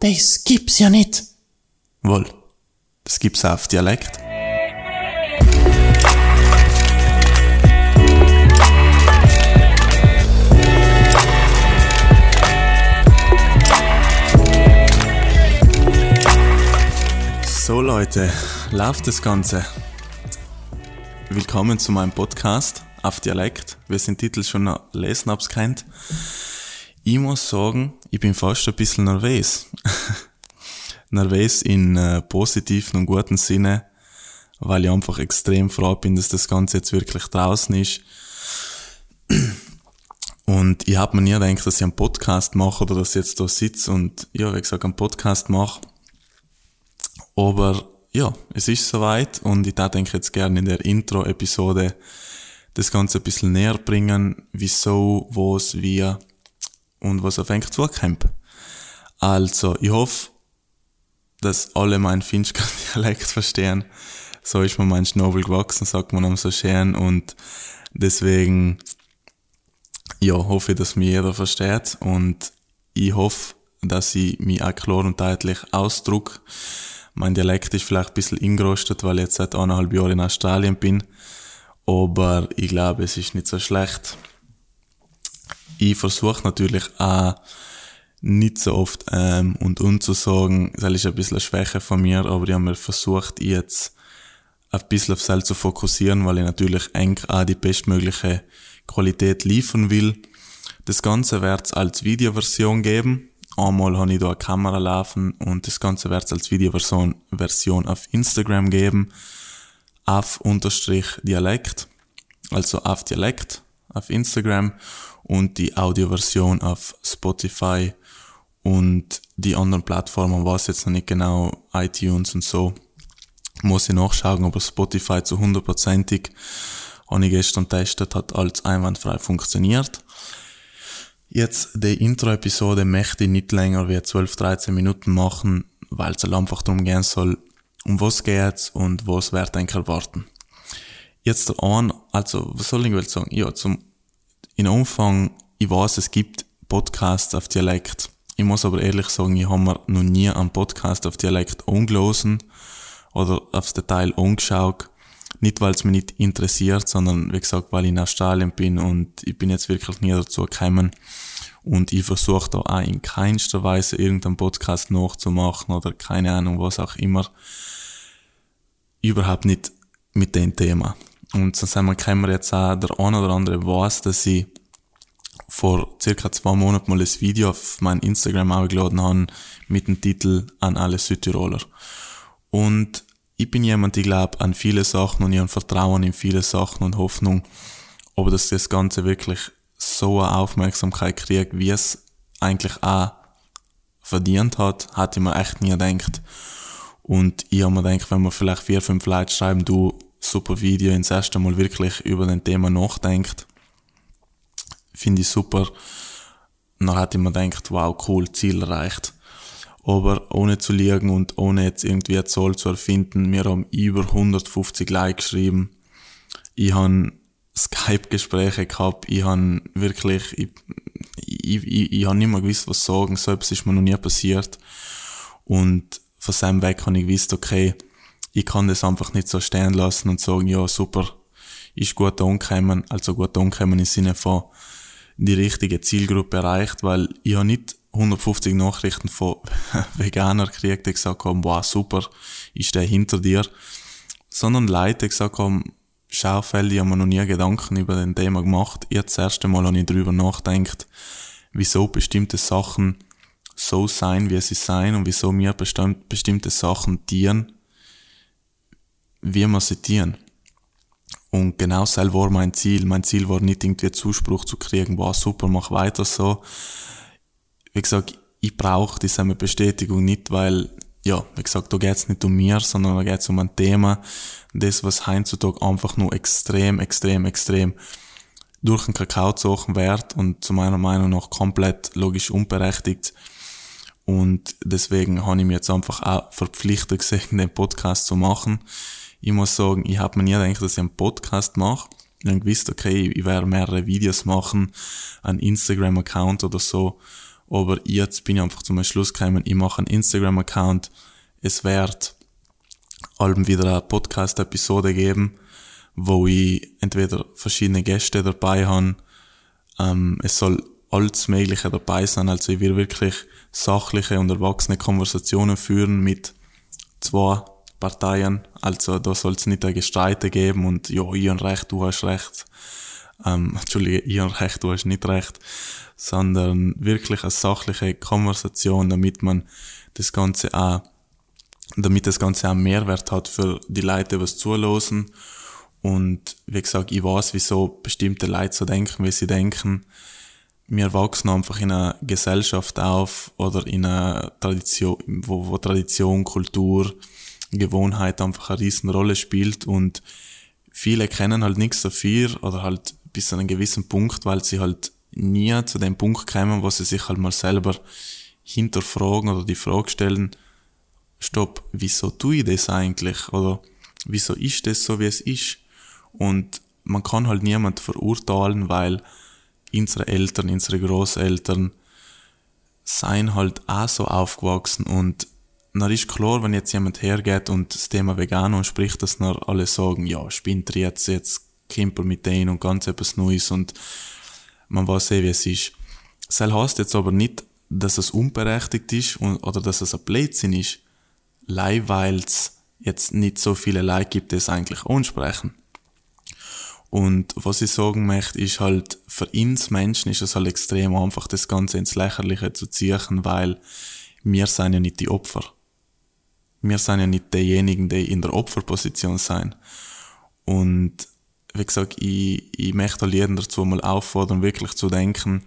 Das gibt's ja nicht. Wohl, das gibt's auch auf Dialekt. So Leute, läuft das Ganze. Willkommen zu meinem Podcast auf Dialekt. Wir sind Titel schon lesen, hab's kennt. Ich muss sagen, ich bin fast ein bisschen nervös. nervös in äh, positiven und guten Sinne, weil ich einfach extrem froh bin, dass das Ganze jetzt wirklich draußen ist. Und ich habe mir nie gedacht, dass ich einen Podcast mache oder dass ich jetzt da sitze und, ja, wie gesagt, einen Podcast mache. Aber ja, es ist soweit und ich denke jetzt gerne in der Intro-Episode das Ganze ein bisschen näher bringen, wieso, was, wie und was auf eigentlich zukommt. Also, ich hoffe, dass alle meinen finsteren Dialekt verstehen. So ist mir mein Schnabel gewachsen, sagt man am so schön und deswegen, ja, hoffe ich, dass mich jeder versteht und ich hoffe, dass ich mich auch klar und deutlich ausdruck. Mein Dialekt ist vielleicht ein bisschen ingerostet, weil ich jetzt seit eineinhalb Jahren in Australien bin, aber ich glaube, es ist nicht so schlecht. Ich versuche natürlich auch nicht so oft ähm, und und zu das ist ein bisschen eine Schwäche von mir, aber ich habe mir versucht, jetzt ein bisschen auf das zu fokussieren, weil ich natürlich eng auch die bestmögliche Qualität liefern will. Das Ganze wird es als Videoversion geben. Einmal habe ich da eine Kamera laufen und das Ganze wird es als Videoversion Version auf Instagram geben. Auf Unterstrich Dialekt. Also auf Dialekt auf Instagram und die Audioversion auf Spotify und die anderen Plattformen weiß jetzt noch nicht genau, iTunes und so. Muss ich nachschauen, aber Spotify zu hundertprozentig, habe ich gestern testet, hat alles einwandfrei funktioniert. Jetzt die Intro-Episode möchte ich nicht länger wie 12, 13 Minuten machen, weil es halt einfach darum gehen soll, um was geht's und was wird eigentlich erwarten. Jetzt an, also was soll ich wohl sagen? Ja, zum in Umfang, ich weiß, es gibt Podcasts auf Dialekt. Ich muss aber ehrlich sagen, ich habe mir noch nie einen Podcast auf Dialekt angelosen oder aufs Detail angeschaut. Nicht, weil es mich nicht interessiert, sondern wie gesagt, weil ich in Australien bin und ich bin jetzt wirklich nie dazu gekommen. Und ich versuche da auch in keinster Weise irgendeinen Podcast nachzumachen oder keine Ahnung, was auch immer. Überhaupt nicht mit dem Thema. Und so sagen wir, können wir jetzt auch, der eine oder andere weiß, dass ich vor circa zwei Monaten mal ein Video auf mein Instagram aufgeladen habe mit dem Titel an alle Südtiroler. Und ich bin jemand, ich glaube an viele Sachen und ich habe Vertrauen in viele Sachen und Hoffnung, aber dass das Ganze wirklich so eine Aufmerksamkeit kriegt, wie es eigentlich auch verdient hat, hatte ich mir echt nie gedacht. Und ich habe mir gedacht, wenn man vielleicht vier, fünf Leute schreiben, du, super Video, ins erste Mal wirklich über den Thema nachdenkt. Finde ich super. dann hat ich mir gedacht, wow, cool, Ziel erreicht. Aber ohne zu liegen und ohne jetzt irgendwie eine Zahl zu erfinden, wir haben über 150 Likes geschrieben. Ich habe Skype-Gespräche gehabt, ich habe wirklich, ich, ich, ich, ich habe nicht mehr gewusst, was sagen, selbst ist mir noch nie passiert. Und von seinem Weg habe ich gewusst, okay, ich kann das einfach nicht so stehen lassen und sagen, ja, super, ist gut angekommen, also gut angekommen im Sinne von die richtige Zielgruppe erreicht, weil ich habe nicht 150 Nachrichten von Veganer gekriegt, die gesagt haben, wow, super, ich stehe hinter dir, sondern Leute, die gesagt haben, schau, Feld, ich habe mir noch nie Gedanken über den Thema gemacht. Jetzt das erste Mal habe ich darüber nachgedacht, wieso bestimmte Sachen so sein, wie sie sein und wieso mir bestimmte Sachen dienen wie wir zitieren. Und genau das war mein Ziel. Mein Ziel war nicht irgendwie Zuspruch zu kriegen, wow, super, mach weiter so. Wie gesagt, ich brauche diese Bestätigung nicht, weil, ja, wie gesagt, da geht's nicht um mir, sondern da geht's um ein Thema, das, was heutzutage einfach nur extrem, extrem, extrem durch den Kakao gezogen wird und zu meiner Meinung nach komplett logisch unberechtigt. Und deswegen habe ich mich jetzt einfach auch verpflichtet gesehen, den Podcast zu machen ich muss sagen, ich habe mir nie gedacht, dass ich einen Podcast mache. Ich habe gewusst, okay, ich werde mehrere Videos machen, einen Instagram-Account oder so. Aber jetzt bin ich einfach zum Schluss gekommen, ich mache einen Instagram-Account. Es wird allem wieder eine Podcast-Episode geben, wo ich entweder verschiedene Gäste dabei habe. Ähm, es soll alles Mögliche dabei sein. Also ich will wirklich sachliche und erwachsene Konversationen führen mit zwei Parteien. Also da soll es nicht ein Gestreite geben und ja, ich habe recht, du hast recht. Ähm, Entschuldige, ich habe recht, du hast nicht recht. Sondern wirklich eine sachliche Konversation, damit man das Ganze auch, damit das Ganze auch Mehrwert hat für die Leute, was zulosen. Und wie gesagt, ich weiß, wieso bestimmte Leute so denken, wie sie denken. Wir wachsen einfach in einer Gesellschaft auf oder in einer Tradition, wo, wo Tradition, Kultur, Gewohnheit einfach eine riesen Rolle spielt und viele kennen halt nichts dafür oder halt bis zu einem gewissen Punkt, weil sie halt nie zu dem Punkt kommen, wo sie sich halt mal selber hinterfragen oder die Frage stellen, stopp, wieso tue ich das eigentlich? Oder wieso ist das so, wie es ist? Und man kann halt niemand verurteilen, weil unsere Eltern, unsere Großeltern seien halt auch so aufgewachsen und dann ist klar, wenn jetzt jemand hergeht und das Thema Vegan spricht, dass dann alle sagen, ja, spinnt jetzt, jetzt Kimper mit denen und ganz etwas Neues und man weiß eh, wie es ist. Das heißt jetzt aber nicht, dass es unberechtigt ist und, oder dass es ein Blödsinn ist, weil es jetzt nicht so viele Leute gibt, die es eigentlich ansprechen. Und was ich sagen möchte, ist halt, für uns Menschen ist es halt extrem einfach, das Ganze ins Lächerliche zu ziehen, weil wir sind ja nicht die Opfer wir sind ja nicht diejenigen, die in der Opferposition sind. Und wie gesagt, ich, ich möchte jeden dazu mal auffordern, wirklich zu denken,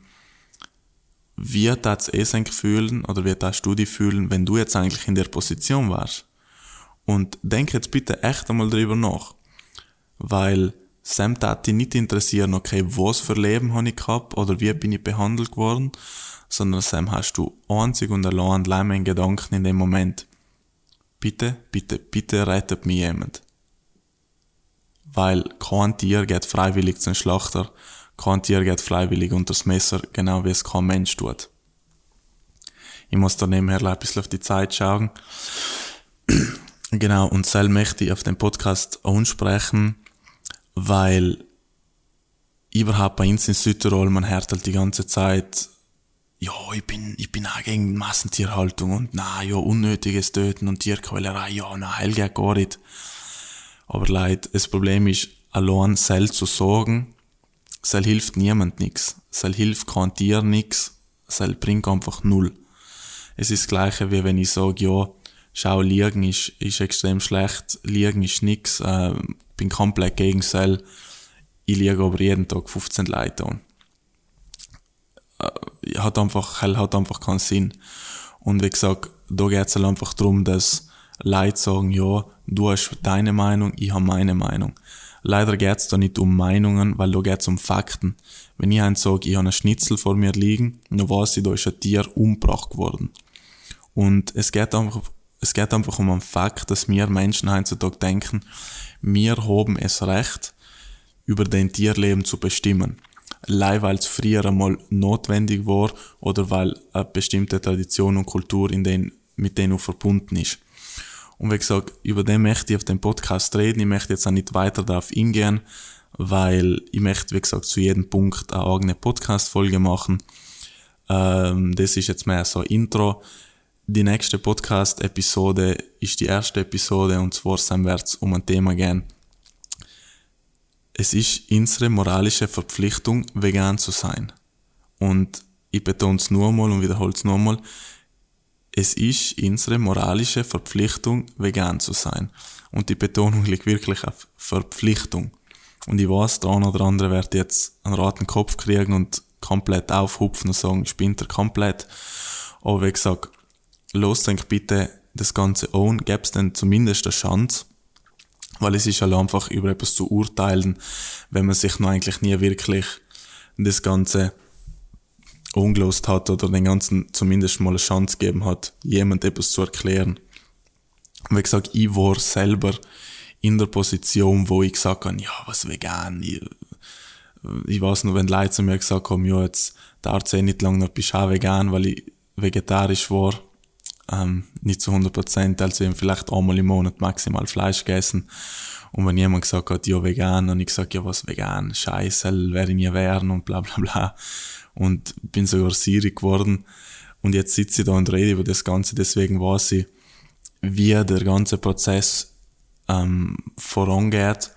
wie das es eigentlich fühlen oder wie das du dich fühlen, wenn du jetzt eigentlich in der Position warst. Und denk jetzt bitte echt einmal drüber nach. Weil Sam tat dich nicht interessieren, okay, was für Leben habe ich gehabt oder wie bin ich behandelt worden, sondern Sam hast du einzig und allein in Gedanken in dem Moment. Bitte, bitte, bitte rettet mich jemand. Weil kein Tier geht freiwillig zum Schlachter, kein Tier geht freiwillig unter das Messer, genau wie es kein Mensch tut. Ich muss da nebenher ein bisschen auf die Zeit schauen. genau, und sel möchte ich auf dem Podcast ansprechen, weil überhaupt bei uns in Südtirol, man hört halt die ganze Zeit ja, ich bin, ich bin auch gegen Massentierhaltung und na, ja, unnötiges Töten und Tierquälerei, ja, na, hell geht gar nicht. Aber leid, das Problem ist, allein Sel zu sorgen, Sel hilft niemand nix. Sel hilft kein Tier nix. Sel bringt einfach null. Es ist das Gleiche, wie wenn ich sage, ja, schau, Liegen ist, ist extrem schlecht, Liegen ist nix, äh, bin komplett gegen Sel. Ich liege aber jeden Tag 15 Leute an hat einfach, hat einfach keinen Sinn. Und wie gesagt, da geht es halt einfach darum, dass Leute sagen, ja, du hast deine Meinung, ich habe meine Meinung. Leider geht es da nicht um Meinungen, weil da es um Fakten. Wenn ich eins sage, ich habe einen Schnitzel vor mir liegen, dann weiß ich, da ist ein Tier umgebracht worden. Und es geht einfach, es geht einfach um einen Fakt, dass wir Menschen heutzutage denken, wir haben es Recht, über den Tierleben zu bestimmen allein weil es früher einmal notwendig war oder weil eine bestimmte Tradition und Kultur in den, mit denen verbunden ist. Und wie gesagt, über den möchte ich auf dem Podcast reden. Ich möchte jetzt auch nicht weiter darauf eingehen, weil ich möchte, wie gesagt, zu jedem Punkt eine eigene Podcast-Folge machen. Ähm, das ist jetzt mehr so ein Intro. Die nächste Podcast-Episode ist die erste Episode und zwar wird es um ein Thema gehen, es ist unsere moralische Verpflichtung, vegan zu sein. Und ich betone es nur einmal und wiederhole es nur einmal. Es ist unsere moralische Verpflichtung, vegan zu sein. Und die Betonung liegt wirklich auf Verpflichtung. Und ich weiß, der eine oder andere wird jetzt einen roten Kopf kriegen und komplett aufhupfen und sagen, spinnt er komplett. Aber wie gesagt, los denk bitte das Ganze an, gäb's denn zumindest eine Chance, weil es ist halt einfach über etwas zu urteilen, wenn man sich noch eigentlich nie wirklich das Ganze ungelost hat oder den Ganzen zumindest mal eine Chance gegeben hat, jemand etwas zu erklären. Und wie gesagt, ich war selber in der Position, wo ich gesagt habe, ja, was vegan, ich, ich weiß nur, wenn Leute zu mir gesagt haben, ja, jetzt dauert es nicht lang, noch bist du auch vegan, weil ich vegetarisch war, ähm, nicht zu 100 Prozent, also eben vielleicht einmal im Monat maximal Fleisch gegessen. Und wenn jemand gesagt hat, ja, vegan, dann ich gesagt, ja, was vegan, scheiße, werde ich nie werden und bla, bla, bla. Und bin sogar sierig geworden. Und jetzt sitze ich da und rede über das Ganze, deswegen weiß ich, wie der ganze Prozess ähm, vorangeht.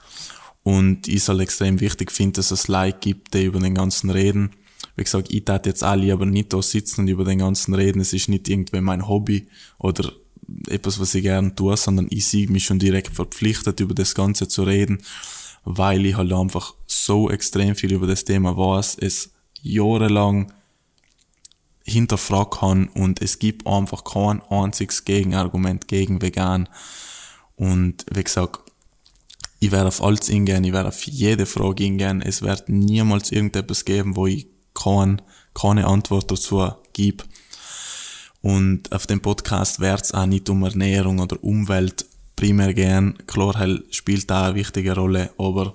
Und ich soll extrem wichtig finde, dass es Like gibt, die über den ganzen reden. Wie gesagt, ich tat jetzt alle aber nicht da sitzen und über den ganzen reden. Es ist nicht irgendwie mein Hobby oder etwas, was ich gerne tue, sondern ich sehe mich schon direkt verpflichtet, über das Ganze zu reden, weil ich halt einfach so extrem viel über das Thema weiß, es jahrelang hinterfragt kann und es gibt einfach kein einziges Gegenargument gegen vegan. Und wie gesagt, ich werde auf alles hingehen, ich werde auf jede Frage hingehen. Es wird niemals irgendetwas geben, wo ich kein, keine Antwort dazu gebe. Und auf dem Podcast wird es auch nicht um Ernährung oder Umwelt primär gehen. Klar spielt da eine wichtige Rolle, aber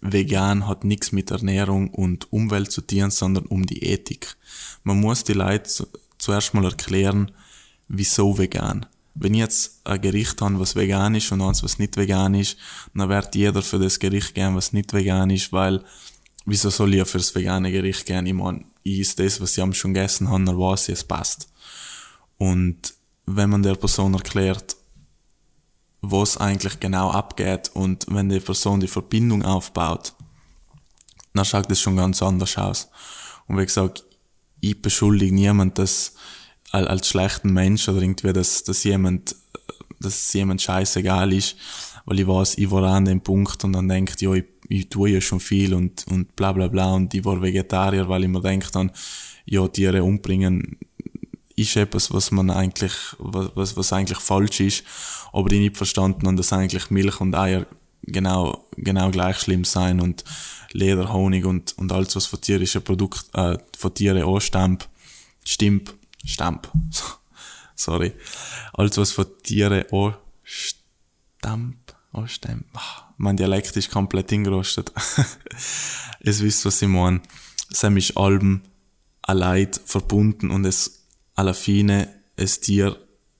vegan hat nichts mit Ernährung und Umwelt zu tun, sondern um die Ethik. Man muss die Leute zuerst mal erklären, wieso vegan. Wenn ich jetzt ein Gericht habe, was vegan ist und eins, was nicht vegan ist, dann wird jeder für das Gericht gehen, was nicht vegan ist, weil wieso soll ich fürs vegane Gericht gehen? Ich meine, ich ist das, was ich schon gegessen habe, dann weiß ich, es passt. Und wenn man der Person erklärt, was eigentlich genau abgeht und wenn die Person die Verbindung aufbaut, dann schaut es schon ganz anders aus. Und wie gesagt, ich beschuldige niemand, dass als schlechten Mensch oder irgendwie, dass, dass jemand, dass jemand scheißegal ist, weil ich weiß, ich war an dem Punkt und dann denkt, ja, ich, ich tue ja schon viel und, und bla bla bla. Und ich war Vegetarier, weil ich mir denke dann, ja, Tiere umbringen ist etwas, was man eigentlich, was, was eigentlich falsch ist, aber ich nicht verstanden habe, dass eigentlich Milch und Eier genau, genau gleich schlimm sein und Leder, Honig und, und alles, was von tierischen Produkt, äh, von Tieren anstammt, stimmt, stamp, sorry, alles, was von Tieren anstammt, anstammt, mein Dialekt ist komplett hingerostet. es wisst, was ich meine. Sam ist Alben allein verbunden und es alla fine es Tier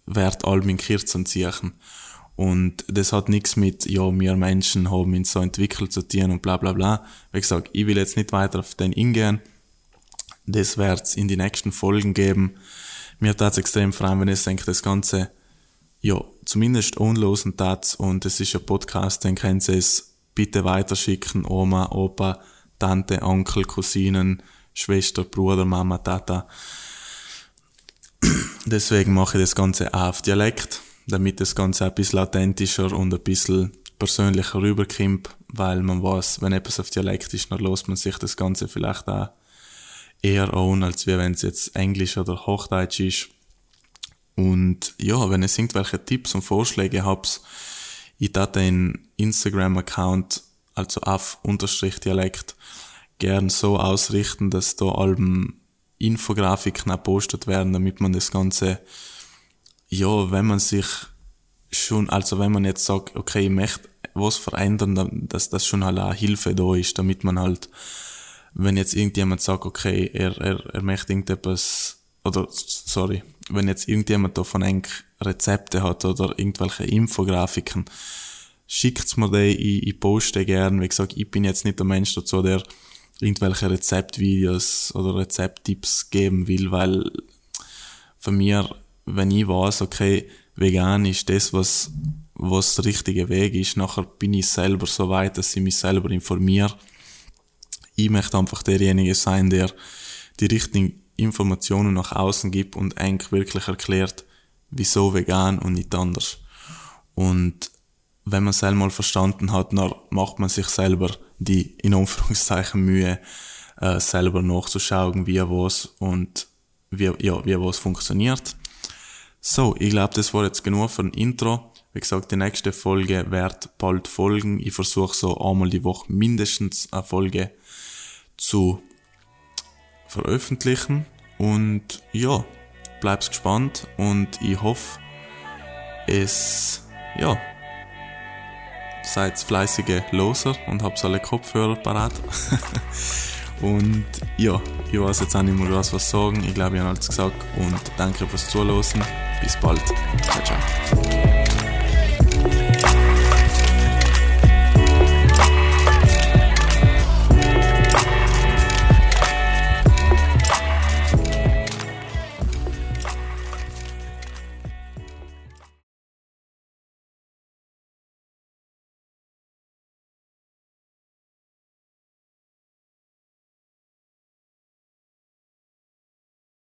wird allem in Kirzen ziehen. Und das hat nichts mit, ja, wir Menschen haben uns so entwickelt zu tun und bla bla bla. Wie gesagt, ich will jetzt nicht weiter auf den ingehen. Das wird's in die nächsten Folgen geben. Mir tat's extrem freuen, wenn ich denke, das Ganze, ja, zumindest unlosen tat und es ist ein Podcast, den können Sie es bitte weiterschicken, Oma, Opa, Tante, Onkel, Cousinen, Schwester, Bruder, Mama, Tata. Deswegen mache ich das Ganze auch auf Dialekt, damit das Ganze ein bisschen authentischer und ein bisschen persönlicher rüberkommt, weil man weiß, wenn etwas auf Dialekt ist, dann lässt man sich das Ganze vielleicht auch eher an, als wenn es jetzt Englisch oder Hochdeutsch ist. Und ja, wenn ihr irgendwelche Tipps und Vorschläge habt, ich hatte den Instagram-Account, also auf Unterstrich Dialekt, gern so ausrichten, dass da Alben Infografiken auch postet werden, damit man das Ganze, ja, wenn man sich schon, also wenn man jetzt sagt, okay, ich möchte was verändern, dass das schon halt auch Hilfe da ist, damit man halt, wenn jetzt irgendjemand sagt, okay, er, er, er möchte irgendetwas, oder, sorry, wenn jetzt irgendjemand davon eigentlich Rezepte hat oder irgendwelche Infografiken, schickt's mir die, ich, ich poste gern, wie gesagt, ich bin jetzt nicht der Mensch dazu, der irgendwelche Rezeptvideos oder Rezepttipps geben will, weil für mir, wenn ich weiß, okay, vegan ist das, was, was der richtige Weg ist, nachher bin ich selber so weit, dass ich mich selber informiere. Ich möchte einfach derjenige sein, der die richtigen Informationen nach außen gibt und eigentlich wirklich erklärt, wieso vegan und nicht anders. Und wenn man es einmal verstanden hat, dann macht man sich selber die in Anführungszeichen Mühe, äh, selber nachzuschauen, wie was und wie, ja, wie was funktioniert. So, ich glaube, das war jetzt genug für ein Intro. Wie gesagt, die nächste Folge wird bald folgen. Ich versuche so einmal die Woche mindestens eine Folge zu veröffentlichen. Und ja, bleib's gespannt und ich hoffe, es, ja, seid fleißige Loser und habt alle Kopfhörer parat. und ja, ich weiß jetzt auch nicht mehr was, was sagen. Ich glaube, ich habe alles gesagt und danke fürs Zuhören. Bis bald. Ciao, ciao.